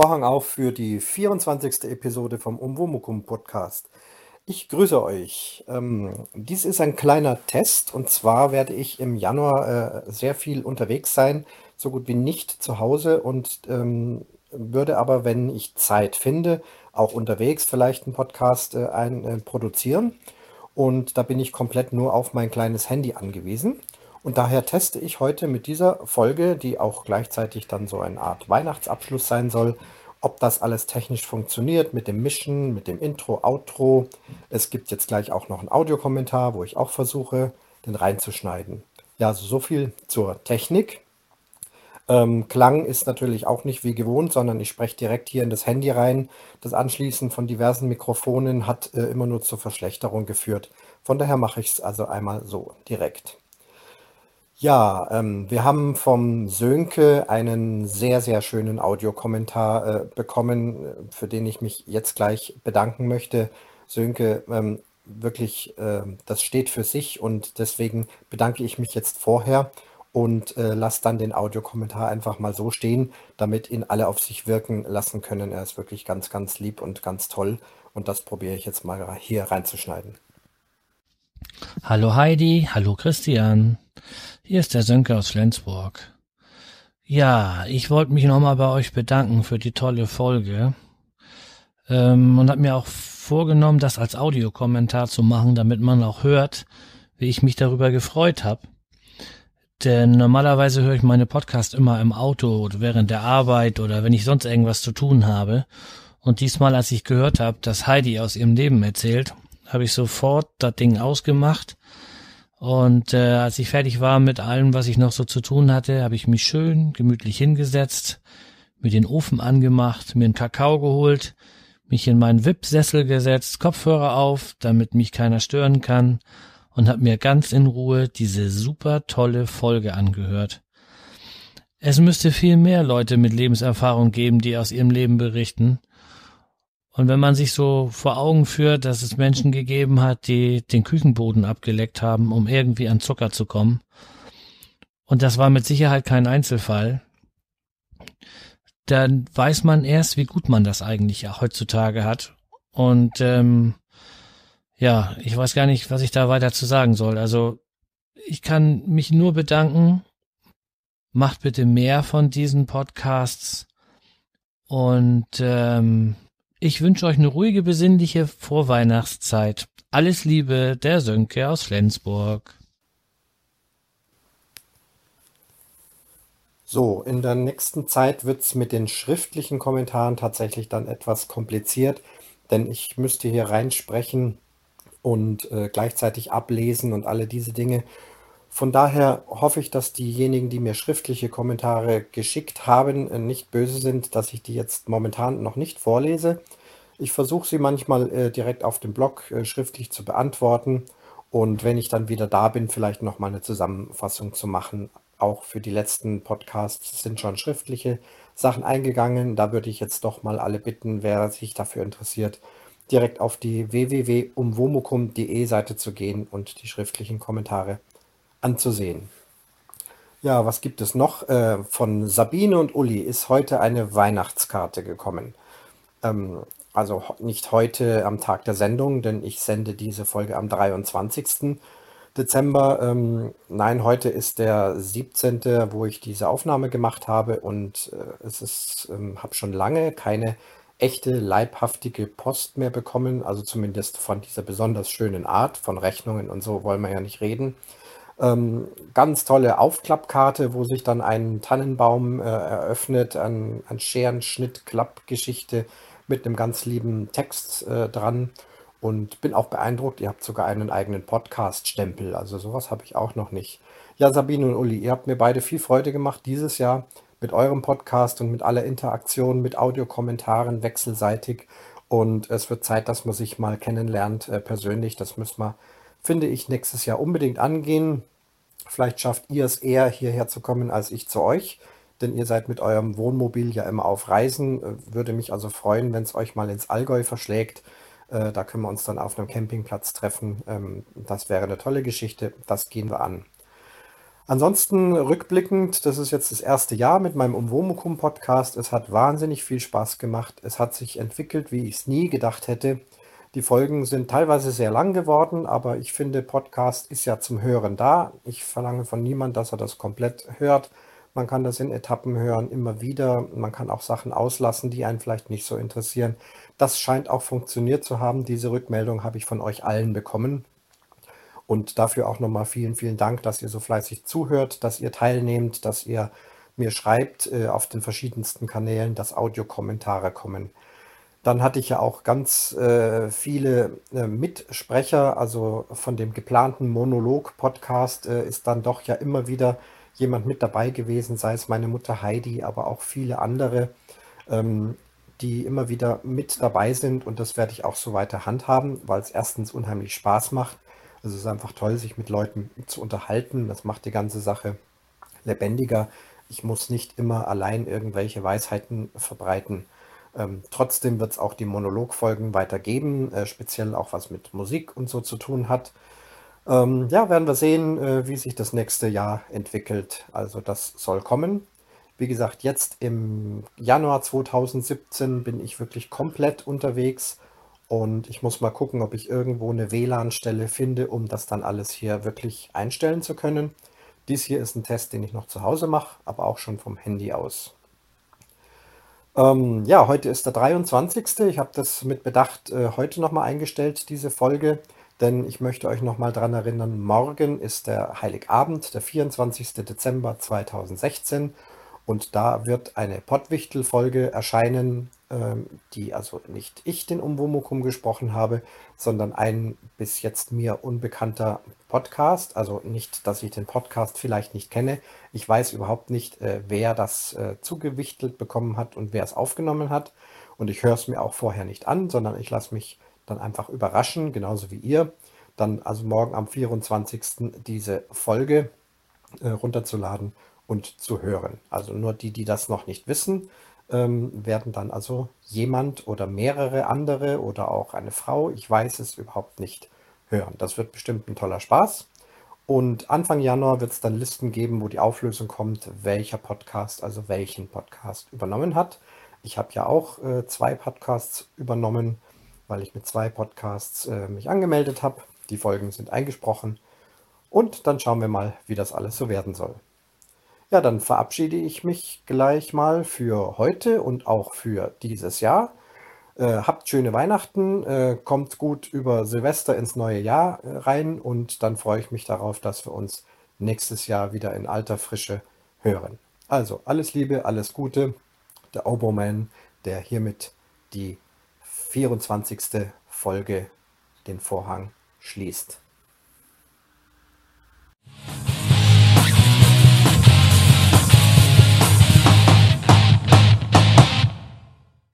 Vorhang auf für die 24. Episode vom Umwomukum Podcast. Ich grüße euch. Ähm, dies ist ein kleiner Test und zwar werde ich im Januar äh, sehr viel unterwegs sein, so gut wie nicht zu Hause und ähm, würde aber, wenn ich Zeit finde, auch unterwegs vielleicht einen Podcast äh, ein, äh, produzieren. Und da bin ich komplett nur auf mein kleines Handy angewiesen. Und daher teste ich heute mit dieser Folge, die auch gleichzeitig dann so eine Art Weihnachtsabschluss sein soll, ob das alles technisch funktioniert mit dem Mischen, mit dem Intro, Outro. Es gibt jetzt gleich auch noch einen Audiokommentar, wo ich auch versuche, den reinzuschneiden. Ja, also so viel zur Technik. Ähm, Klang ist natürlich auch nicht wie gewohnt, sondern ich spreche direkt hier in das Handy rein. Das Anschließen von diversen Mikrofonen hat äh, immer nur zur Verschlechterung geführt. Von daher mache ich es also einmal so direkt. Ja, ähm, wir haben vom Sönke einen sehr, sehr schönen Audiokommentar äh, bekommen, äh, für den ich mich jetzt gleich bedanken möchte. Sönke, ähm, wirklich, äh, das steht für sich und deswegen bedanke ich mich jetzt vorher und äh, lasse dann den Audiokommentar einfach mal so stehen, damit ihn alle auf sich wirken lassen können. Er ist wirklich ganz, ganz lieb und ganz toll und das probiere ich jetzt mal hier reinzuschneiden. Hallo Heidi, hallo Christian. Hier ist der Sönke aus Flensburg. Ja, ich wollte mich nochmal bei euch bedanken für die tolle Folge. Ähm, und habe mir auch vorgenommen, das als Audiokommentar zu machen, damit man auch hört, wie ich mich darüber gefreut habe. Denn normalerweise höre ich meine Podcast immer im Auto oder während der Arbeit oder wenn ich sonst irgendwas zu tun habe. Und diesmal, als ich gehört habe, dass Heidi aus ihrem Leben erzählt, habe ich sofort das Ding ausgemacht und äh, als ich fertig war mit allem, was ich noch so zu tun hatte, habe ich mich schön gemütlich hingesetzt, mir den Ofen angemacht, mir einen Kakao geholt, mich in meinen VIP-Sessel gesetzt, Kopfhörer auf, damit mich keiner stören kann und habe mir ganz in Ruhe diese super tolle Folge angehört. Es müsste viel mehr Leute mit Lebenserfahrung geben, die aus ihrem Leben berichten. Und wenn man sich so vor Augen führt, dass es Menschen gegeben hat, die den Küchenboden abgeleckt haben, um irgendwie an Zucker zu kommen, und das war mit Sicherheit kein Einzelfall, dann weiß man erst, wie gut man das eigentlich heutzutage hat. Und ähm, ja, ich weiß gar nicht, was ich da weiter zu sagen soll. Also ich kann mich nur bedanken. Macht bitte mehr von diesen Podcasts. Und ähm, ich wünsche euch eine ruhige, besinnliche Vorweihnachtszeit. Alles Liebe, der Sönke aus Flensburg. So, in der nächsten Zeit wird es mit den schriftlichen Kommentaren tatsächlich dann etwas kompliziert, denn ich müsste hier reinsprechen und äh, gleichzeitig ablesen und alle diese Dinge. Von daher hoffe ich, dass diejenigen, die mir schriftliche Kommentare geschickt haben, äh, nicht böse sind, dass ich die jetzt momentan noch nicht vorlese. Ich versuche sie manchmal äh, direkt auf dem Blog äh, schriftlich zu beantworten und wenn ich dann wieder da bin, vielleicht noch mal eine Zusammenfassung zu machen. Auch für die letzten Podcasts sind schon schriftliche Sachen eingegangen. Da würde ich jetzt doch mal alle bitten, wer sich dafür interessiert, direkt auf die www.umwomukum.de Seite zu gehen und die schriftlichen Kommentare anzusehen. Ja, was gibt es noch? Äh, von Sabine und Uli ist heute eine Weihnachtskarte gekommen. Ähm, also nicht heute am Tag der Sendung, denn ich sende diese Folge am 23. Dezember. Ähm, nein, heute ist der 17., wo ich diese Aufnahme gemacht habe und äh, es ist, ähm, habe schon lange keine echte leibhaftige Post mehr bekommen, also zumindest von dieser besonders schönen Art, von Rechnungen und so wollen wir ja nicht reden. Ähm, ganz tolle Aufklappkarte, wo sich dann ein Tannenbaum äh, eröffnet, ein, ein Scherenschnitt-Klappgeschichte mit einem ganz lieben Text äh, dran und bin auch beeindruckt. Ihr habt sogar einen eigenen Podcast-Stempel, also sowas habe ich auch noch nicht. Ja, Sabine und Uli, ihr habt mir beide viel Freude gemacht dieses Jahr mit eurem Podcast und mit aller Interaktion, mit Audiokommentaren wechselseitig. Und es wird Zeit, dass man sich mal kennenlernt äh, persönlich. Das müssen wir finde ich, nächstes Jahr unbedingt angehen. Vielleicht schafft ihr es eher hierher zu kommen als ich zu euch, denn ihr seid mit eurem Wohnmobil ja immer auf Reisen. Äh, würde mich also freuen, wenn es euch mal ins Allgäu verschlägt. Äh, da können wir uns dann auf einem Campingplatz treffen. Ähm, das wäre eine tolle Geschichte. Das gehen wir an. Ansonsten rückblickend, das ist jetzt das erste Jahr mit meinem Umwomukum Podcast. Es hat wahnsinnig viel Spaß gemacht. Es hat sich entwickelt, wie ich es nie gedacht hätte. Die Folgen sind teilweise sehr lang geworden, aber ich finde, Podcast ist ja zum Hören da. Ich verlange von niemand, dass er das komplett hört. Man kann das in Etappen hören, immer wieder. Man kann auch Sachen auslassen, die einen vielleicht nicht so interessieren. Das scheint auch funktioniert zu haben. Diese Rückmeldung habe ich von euch allen bekommen. Und dafür auch nochmal vielen, vielen Dank, dass ihr so fleißig zuhört, dass ihr teilnehmt, dass ihr mir schreibt äh, auf den verschiedensten Kanälen, dass Audiokommentare kommen. Dann hatte ich ja auch ganz äh, viele äh, Mitsprecher, also von dem geplanten Monolog-Podcast äh, ist dann doch ja immer wieder jemand mit dabei gewesen, sei es meine Mutter Heidi, aber auch viele andere, ähm, die immer wieder mit dabei sind und das werde ich auch so weiter handhaben, weil es erstens unheimlich Spaß macht es ist einfach toll, sich mit Leuten zu unterhalten. Das macht die ganze Sache lebendiger. Ich muss nicht immer allein irgendwelche Weisheiten verbreiten. Ähm, trotzdem wird es auch die Monologfolgen weitergeben, äh, speziell auch was mit Musik und so zu tun hat. Ähm, ja, werden wir sehen, äh, wie sich das nächste Jahr entwickelt. Also das soll kommen. Wie gesagt, jetzt im Januar 2017 bin ich wirklich komplett unterwegs und ich muss mal gucken, ob ich irgendwo eine WLAN-Stelle finde, um das dann alles hier wirklich einstellen zu können. Dies hier ist ein Test, den ich noch zu Hause mache, aber auch schon vom Handy aus. Ähm, ja, heute ist der 23. Ich habe das mit Bedacht äh, heute nochmal eingestellt, diese Folge, denn ich möchte euch nochmal daran erinnern, morgen ist der Heiligabend, der 24. Dezember 2016 und da wird eine Pottwichtel-Folge erscheinen, die also nicht ich den Umwomukum gesprochen habe, sondern ein bis jetzt mir unbekannter Podcast. Also nicht, dass ich den Podcast vielleicht nicht kenne. Ich weiß überhaupt nicht, äh, wer das äh, zugewichtelt bekommen hat und wer es aufgenommen hat. Und ich höre es mir auch vorher nicht an, sondern ich lasse mich dann einfach überraschen, genauso wie ihr. Dann also morgen am 24. diese Folge äh, runterzuladen und zu hören. Also nur die, die das noch nicht wissen, ähm, werden dann also jemand oder mehrere andere oder auch eine Frau, ich weiß es überhaupt nicht, hören. Das wird bestimmt ein toller Spaß. Und Anfang Januar wird es dann Listen geben, wo die Auflösung kommt, welcher Podcast, also welchen Podcast übernommen hat. Ich habe ja auch äh, zwei Podcasts übernommen, weil ich mit zwei Podcasts äh, mich angemeldet habe. Die Folgen sind eingesprochen. Und dann schauen wir mal, wie das alles so werden soll. Ja, dann verabschiede ich mich gleich mal für heute und auch für dieses Jahr. Äh, habt schöne Weihnachten, äh, kommt gut über Silvester ins neue Jahr äh, rein und dann freue ich mich darauf, dass wir uns nächstes Jahr wieder in alter Frische hören. Also alles Liebe, alles Gute. Der Oboman, der hiermit die 24. Folge den Vorhang schließt.